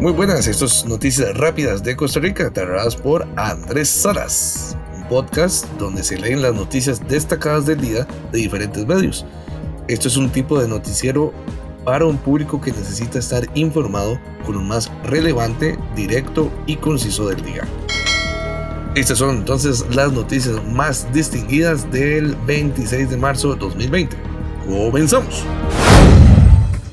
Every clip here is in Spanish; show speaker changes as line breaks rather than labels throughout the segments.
Muy buenas, estas noticias rápidas de Costa Rica, narradas por Andrés Salas, un podcast donde se leen las noticias destacadas del día de diferentes medios. Esto es un tipo de noticiero para un público que necesita estar informado con lo más relevante, directo y conciso del día. Estas son entonces las noticias más distinguidas del 26 de marzo de 2020. Comenzamos.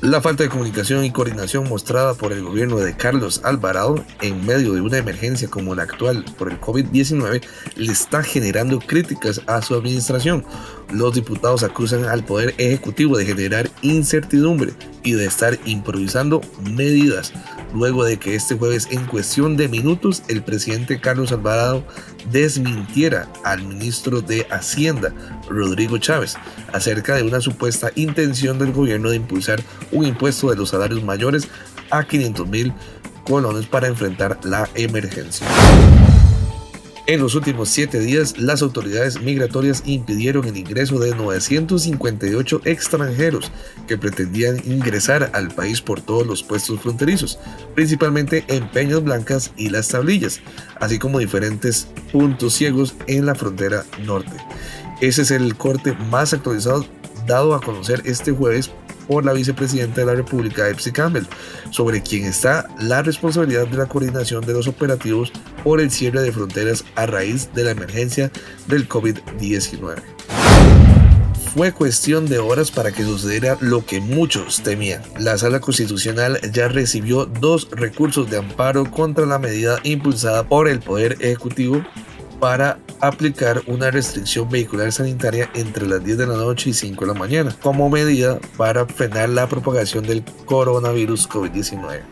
La falta de comunicación y coordinación mostrada por el gobierno de Carlos Alvarado en medio de una emergencia como la actual por el COVID-19 le está generando críticas a su administración. Los diputados acusan al Poder Ejecutivo de generar incertidumbre y de estar improvisando medidas luego de que este jueves en cuestión de minutos el presidente Carlos Alvarado desmintiera al ministro de Hacienda, Rodrigo Chávez, acerca de una supuesta intención del gobierno de impulsar un impuesto de los salarios mayores a 500 mil colones para enfrentar la emergencia. En los últimos siete días, las autoridades migratorias impidieron el ingreso de 958 extranjeros que pretendían ingresar al país por todos los puestos fronterizos, principalmente en Peñas Blancas y Las Tablillas, así como diferentes puntos ciegos en la frontera norte. Ese es el corte más actualizado dado a conocer este jueves por la vicepresidenta de la República, Epsi Campbell, sobre quien está la responsabilidad de la coordinación de los operativos por el cierre de fronteras a raíz de la emergencia del COVID-19. Fue cuestión de horas para que sucediera lo que muchos temían. La Sala Constitucional ya recibió dos recursos de amparo contra la medida impulsada por el Poder Ejecutivo para aplicar una restricción vehicular sanitaria entre las 10 de la noche y 5 de la mañana, como medida para frenar la propagación del coronavirus COVID-19.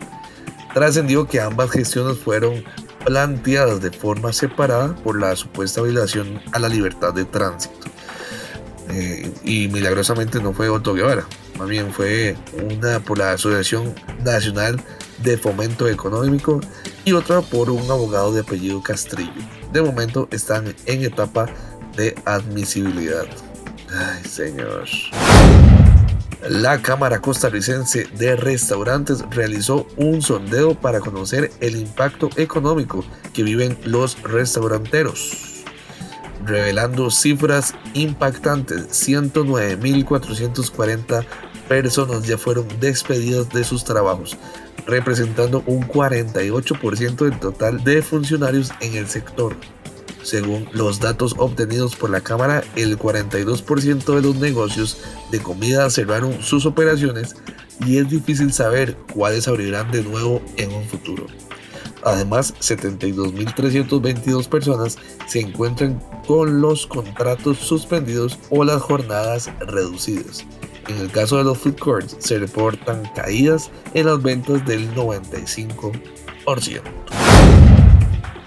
Trascendió que ambas gestiones fueron planteadas de forma separada por la supuesta violación a la libertad de tránsito. Eh, y milagrosamente no fue Otto Guevara, más bien fue una por la Asociación Nacional de Fomento Económico y otra por un abogado de apellido Castrillo. De momento están en etapa de admisibilidad. Ay, señor. La Cámara Costarricense de Restaurantes realizó un sondeo para conocer el impacto económico que viven los restauranteros, revelando cifras impactantes. 109.440 personas ya fueron despedidas de sus trabajos, representando un 48% del total de funcionarios en el sector. Según los datos obtenidos por la Cámara, el 42% de los negocios de comida cerraron sus operaciones y es difícil saber cuáles abrirán de nuevo en un futuro. Además, 72.322 personas se encuentran con los contratos suspendidos o las jornadas reducidas. En el caso de los food courts se reportan caídas en las ventas del 95%.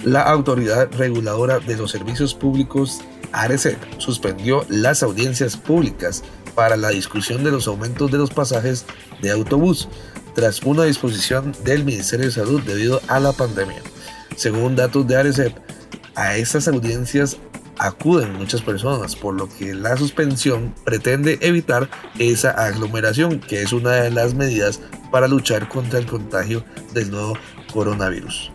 La Autoridad Reguladora de los Servicios Públicos, ARECEP, suspendió las audiencias públicas para la discusión de los aumentos de los pasajes de autobús tras una disposición del Ministerio de Salud debido a la pandemia. Según datos de ARECEP, a estas audiencias acuden muchas personas, por lo que la suspensión pretende evitar esa aglomeración, que es una de las medidas para luchar contra el contagio del nuevo coronavirus.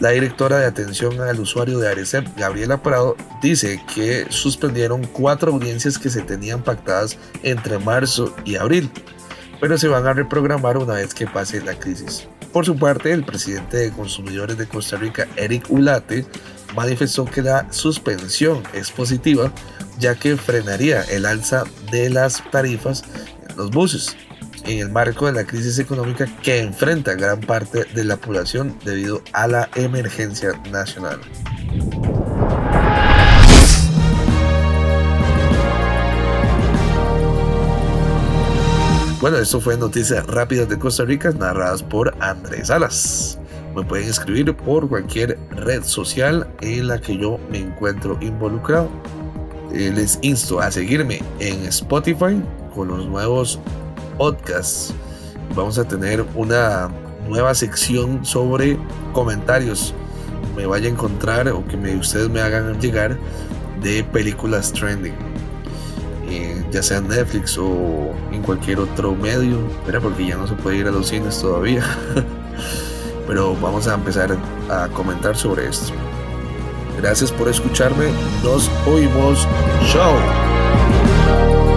La directora de atención al usuario de Arecep, Gabriela Prado, dice que suspendieron cuatro audiencias que se tenían pactadas entre marzo y abril, pero se van a reprogramar una vez que pase la crisis. Por su parte, el presidente de Consumidores de Costa Rica, Eric Ulate, manifestó que la suspensión es positiva ya que frenaría el alza de las tarifas en los buses en el marco de la crisis económica que enfrenta gran parte de la población debido a la emergencia nacional. Bueno, esto fue Noticias Rápidas de Costa Rica narradas por Andrés Salas. Me pueden escribir por cualquier red social en la que yo me encuentro involucrado. Eh, les insto a seguirme en Spotify con los nuevos podcasts. Vamos a tener una nueva sección sobre comentarios. Me vaya a encontrar o que ustedes me hagan llegar de películas trending. Eh, ya sea en Netflix o en cualquier otro medio, ¿verdad? porque ya no se puede ir a los cines todavía. Pero vamos a empezar a comentar sobre esto. Gracias por escucharme. Nos oímos. Chao.